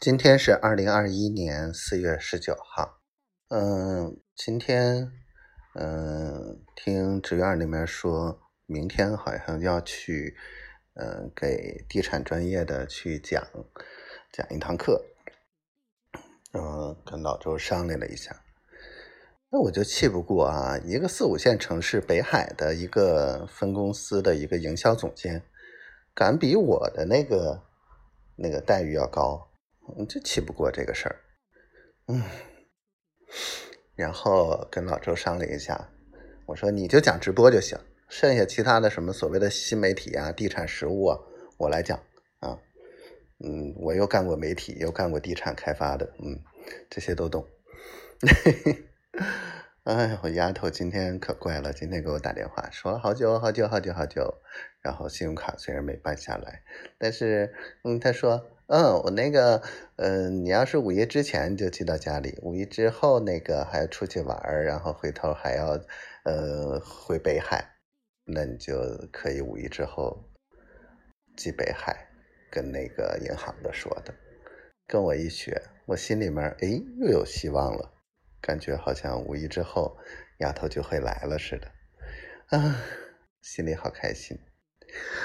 今天是二零二一年四月十九号。嗯，今天嗯，听职院里面说，明天好像要去嗯给地产专业的去讲讲一堂课。嗯，跟老周商量了一下，那我就气不过啊，一个四五线城市北海的一个分公司的一个营销总监，敢比我的那个那个待遇要高。就气不过这个事儿，嗯，然后跟老周商量一下，我说你就讲直播就行，剩下其他的什么所谓的新媒体啊、地产实务啊，我来讲啊，嗯，我又干过媒体，又干过地产开发的，嗯，这些都懂。哎，我丫头今天可怪了，今天给我打电话，说了好久好久好久好久，然后信用卡虽然没办下来，但是嗯，她说。嗯，我那个，嗯，你要是五一之前就寄到家里，五一之后那个还要出去玩儿，然后回头还要，呃，回北海，那你就可以五一之后寄北海，跟那个银行的说的。跟我一学，我心里面哎又有希望了，感觉好像五一之后丫头就会来了似的，啊，心里好开心。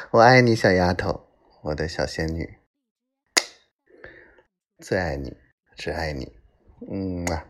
我爱你，小丫头，我的小仙女。最爱你，只爱你，嗯啊。